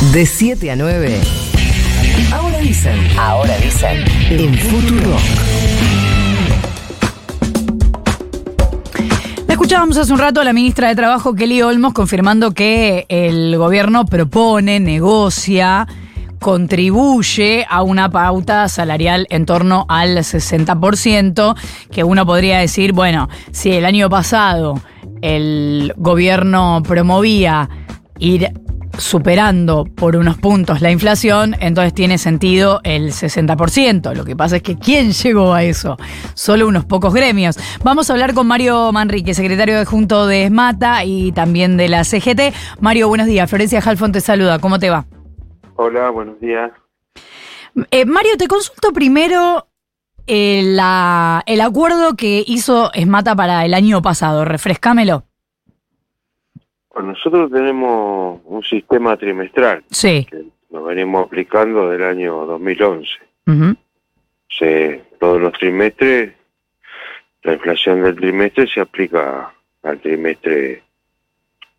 De 7 a 9. Ahora dicen. Ahora dicen. En Futuro. La escuchábamos hace un rato a la ministra de Trabajo, Kelly Olmos, confirmando que el gobierno propone, negocia, contribuye a una pauta salarial en torno al 60%, que uno podría decir, bueno, si el año pasado el gobierno promovía ir superando por unos puntos la inflación, entonces tiene sentido el 60%. Lo que pasa es que ¿quién llegó a eso? Solo unos pocos gremios. Vamos a hablar con Mario Manrique, secretario adjunto de ESMATA y también de la CGT. Mario, buenos días. Florencia Halfon te saluda. ¿Cómo te va? Hola, buenos días. Eh, Mario, te consulto primero eh, la- el acuerdo que hizo ESMATA para el año pasado. Refrescámelo. Nosotros tenemos un sistema trimestral Sí. que nos venimos aplicando del año 2011. Ujú. Se, todos los trimestres, la inflación del trimestre se aplica al trimestre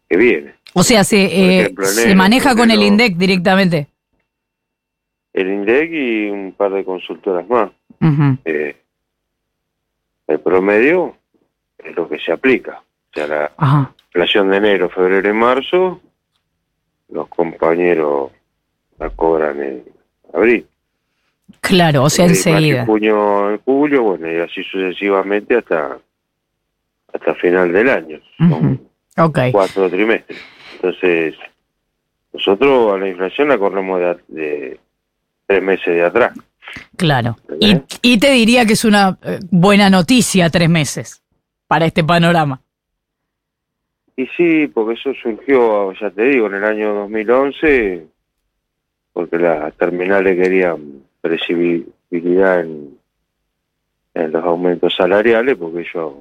que viene. O sea, se, eh, ejemplo, se maneja con el. INDEC directamente. El INDEC y un par de consultoras más. Eh, el promedio es lo que se aplica. O sea, la Ajá. inflación de enero, febrero y marzo, los compañeros la cobran en abril. Claro, o sea, marzo y enseguida. junio en julio, bueno, y así sucesivamente hasta hasta final del año. Son Ujú. Ok. cuatro trimestres. Entonces, nosotros a la inflación la corremos de, de tres meses de atrás. Claro. Y, y te diría que es una eh, buena noticia tres meses para este panorama. Y sí, porque eso surgió, ya te digo, en el año 2011, porque las terminales querían previsibilidad en, en los aumentos salariales, porque ellos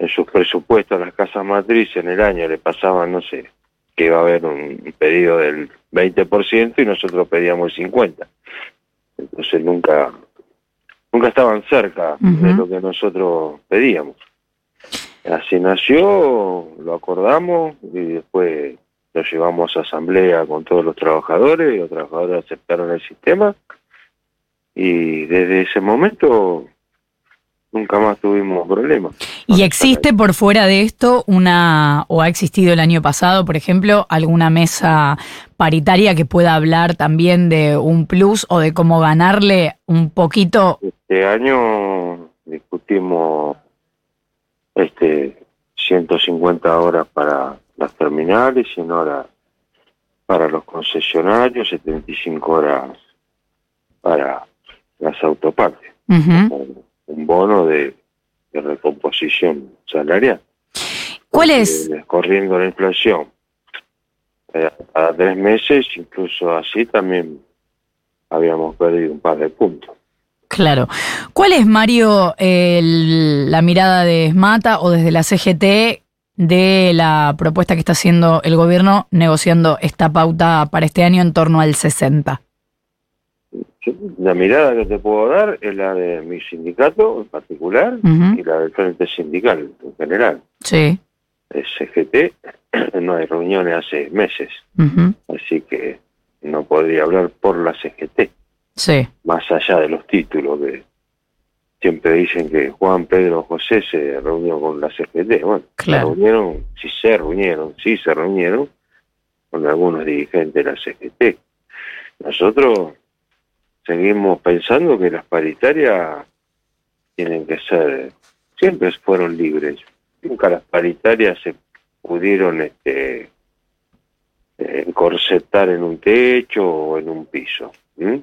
en sus presupuestos a las casas matrices en el año le pasaban, no sé, que iba a haber un pedido del 20% y nosotros pedíamos el 50%. Entonces nunca, nunca estaban cerca de lo que nosotros pedíamos. Así nació, lo acordamos y después lo llevamos a asamblea con todos los trabajadores y los trabajadores aceptaron el sistema y desde ese momento nunca más tuvimos problemas. ¿Y existe por fuera de esto una, o ha existido el año pasado, por ejemplo, alguna mesa paritaria que pueda hablar también de un plus o de cómo ganarle un poquito? Este año discutimos este 150 horas para las terminales, 100 horas para los concesionarios, 75 horas para las autopartes. Un bono de, de recomposición salarial. ¿Cuál es? Corriendo la inflación. eh, a tres meses, incluso así, también habíamos perdido un par de puntos. Claro. ¿Cuál es, Mario, el- la mirada de Esmata o desde la CGT de la propuesta que está haciendo el gobierno negociando esta pauta para este año en torno al 60? Yo- La mirada que te puedo dar es la de mi sindicato en particular y la del Frente Sindical en general. Sí. El CGT no hay reuniones hace meses, así que no podría hablar por la CGT. Sí. más allá de los títulos que siempre dicen que Juan Pedro José se reunió con la CGT. Bueno, Claro. se reunieron, si se reunieron, sí se reunieron con algunos dirigentes de la CGT. Nosotros seguimos pensando que las paritarias tienen que ser, siempre fueron libres. Nunca las paritarias se pudieron este, eh, encorsetar en un techo o en un piso. ¿m?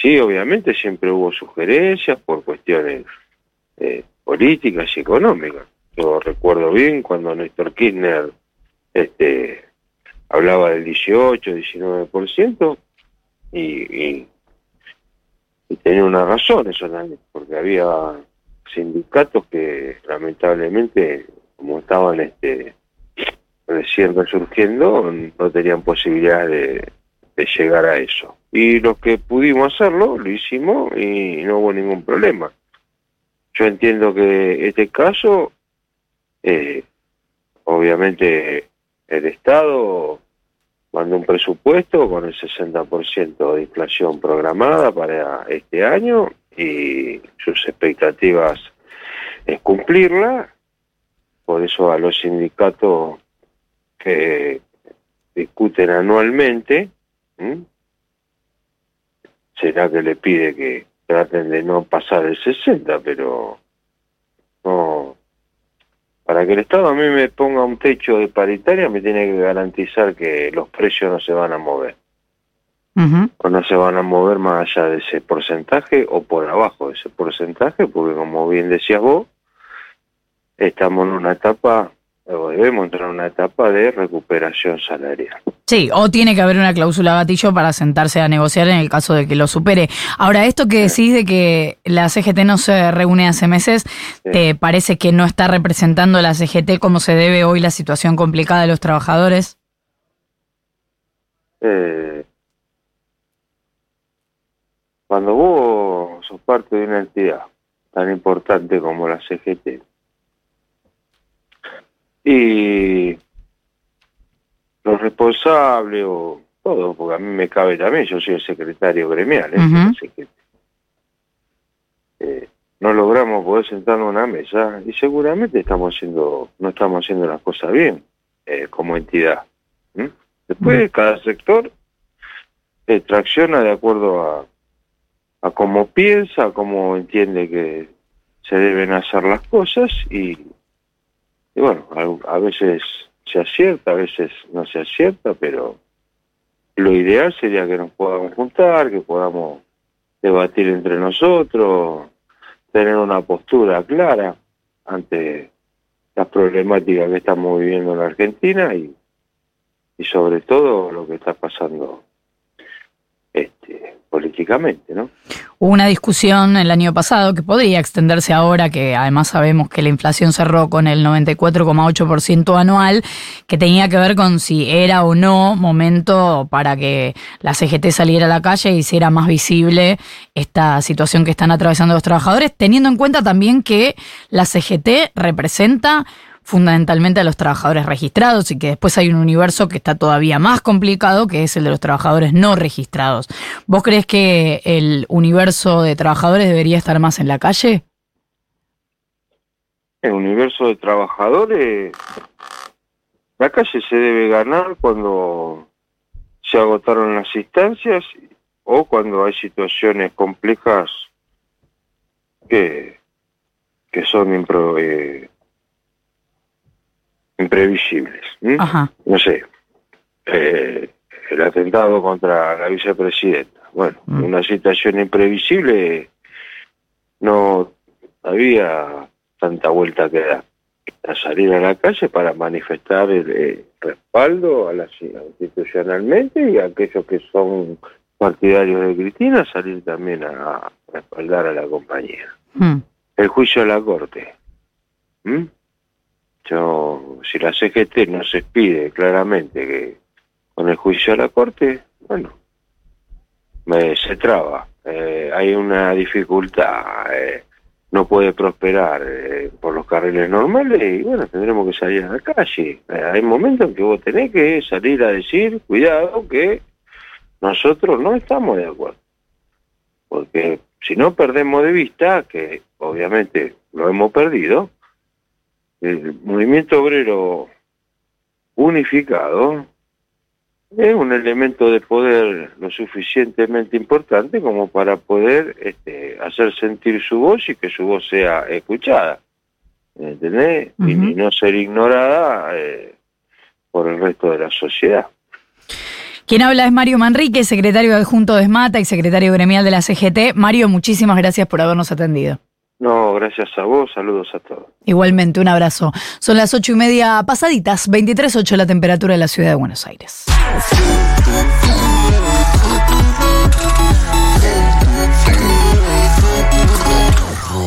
Sí, obviamente siempre hubo sugerencias por cuestiones eh, políticas y económicas. Yo recuerdo bien cuando Néstor Kirchner este, hablaba del 18, 19%, y, y, y tenía una razón eso también, porque había sindicatos que lamentablemente, como estaban este, recién resurgiendo, no tenían posibilidad de, de llegar a eso. Y los que pudimos hacerlo, lo hicimos y no hubo ningún problema. Yo entiendo que este caso, eh, obviamente el Estado mandó un presupuesto con el 60% de inflación programada para este año y sus expectativas es cumplirla. Por eso a los sindicatos que discuten anualmente, será que le pide que traten de no pasar el 60, pero no. Para que el Estado a mí me ponga un techo de paritaria, me tiene que garantizar que los precios no se van a mover. O no se van a mover más allá de ese porcentaje o por abajo de ese porcentaje, porque como bien decías vos, estamos en una etapa debemos entrar en una etapa de recuperación salarial. Sí, o tiene que haber una cláusula gatillo para sentarse a negociar en el caso de que lo supere. Ahora, esto que decís de que la CGT no se reúne hace meses, ¿te parece que no está representando la CGT como se debe hoy la situación complicada de los trabajadores? Eh, cuando vos sos parte de una entidad tan importante como la CGT, y los responsables o todo, porque a mí me cabe también, yo soy el secretario gremial, ¿eh? eh, no logramos poder sentarnos en una mesa y seguramente estamos haciendo, no estamos haciendo las cosas bien eh, como entidad. Después cada sector tracciona de acuerdo a, a cómo piensa, a cómo entiende que se deben hacer las cosas y y bueno, a, veces se acierta, a veces no se acierta, pero lo ideal sería que nos podamos juntar, que podamos debatir entre nosotros, tener una postura clara ante las problemáticas que estamos viviendo en la Argentina y, y sobre todo lo que está pasando este, políticamente, ¿no? Hubo una discusión el año pasado que podría extenderse ahora, que además sabemos que la inflación cerró con el 94,8% anual, que tenía que ver con si era o no momento para que la CGT saliera a la calle e hiciera más visible esta situación que están atravesando los trabajadores, teniendo en cuenta también que la CGT representa fundamentalmente a los trabajadores registrados y que después hay un universo que está todavía más complicado, que es el de los trabajadores no registrados. ¿Vos crees que el universo de trabajadores debería estar más en la calle? El universo de trabajadores, la calle se debe ganar cuando se agotaron las instancias o cuando hay situaciones complejas que, que son impro, eh, imprevisibles. No sé, eh, el atentado contra la vicepresidenta. Bueno, mm. una situación imprevisible no había tanta vuelta que dar. A salir a la calle para manifestar el, eh, respaldo a la, institucionalmente y a aquellos que son partidarios de Cristina salir también a, respaldar a la compañía. Mm. El juicio de la Corte. Yo, si la CGT no se pide claramente que con el juicio a la Corte, bueno, se traba. Eh, hay una dificultad, eh, no puede prosperar eh, por los carriles normales y bueno, tendremos que salir a la calle. hay momentos en que vos tenés que salir a decir, cuidado, que nosotros no estamos de acuerdo. Porque si no perdemos de vista, que obviamente lo hemos perdido, el movimiento obrero unificado es un elemento de poder lo suficientemente importante como para poder este, hacer sentir su voz y que su voz sea escuchada, ¿entendés? y, no ser ignorada eh, por el resto de la sociedad. Quien habla es Mario Manrique, secretario adjunto de SMATA y secretario gremial de la CGT. Mario, muchísimas gracias por habernos atendido. No, gracias a vos, saludos a todos. Igualmente, un abrazo. Son las ocho y media pasaditas, 23.8 la temperatura de la ciudad de Buenos Aires.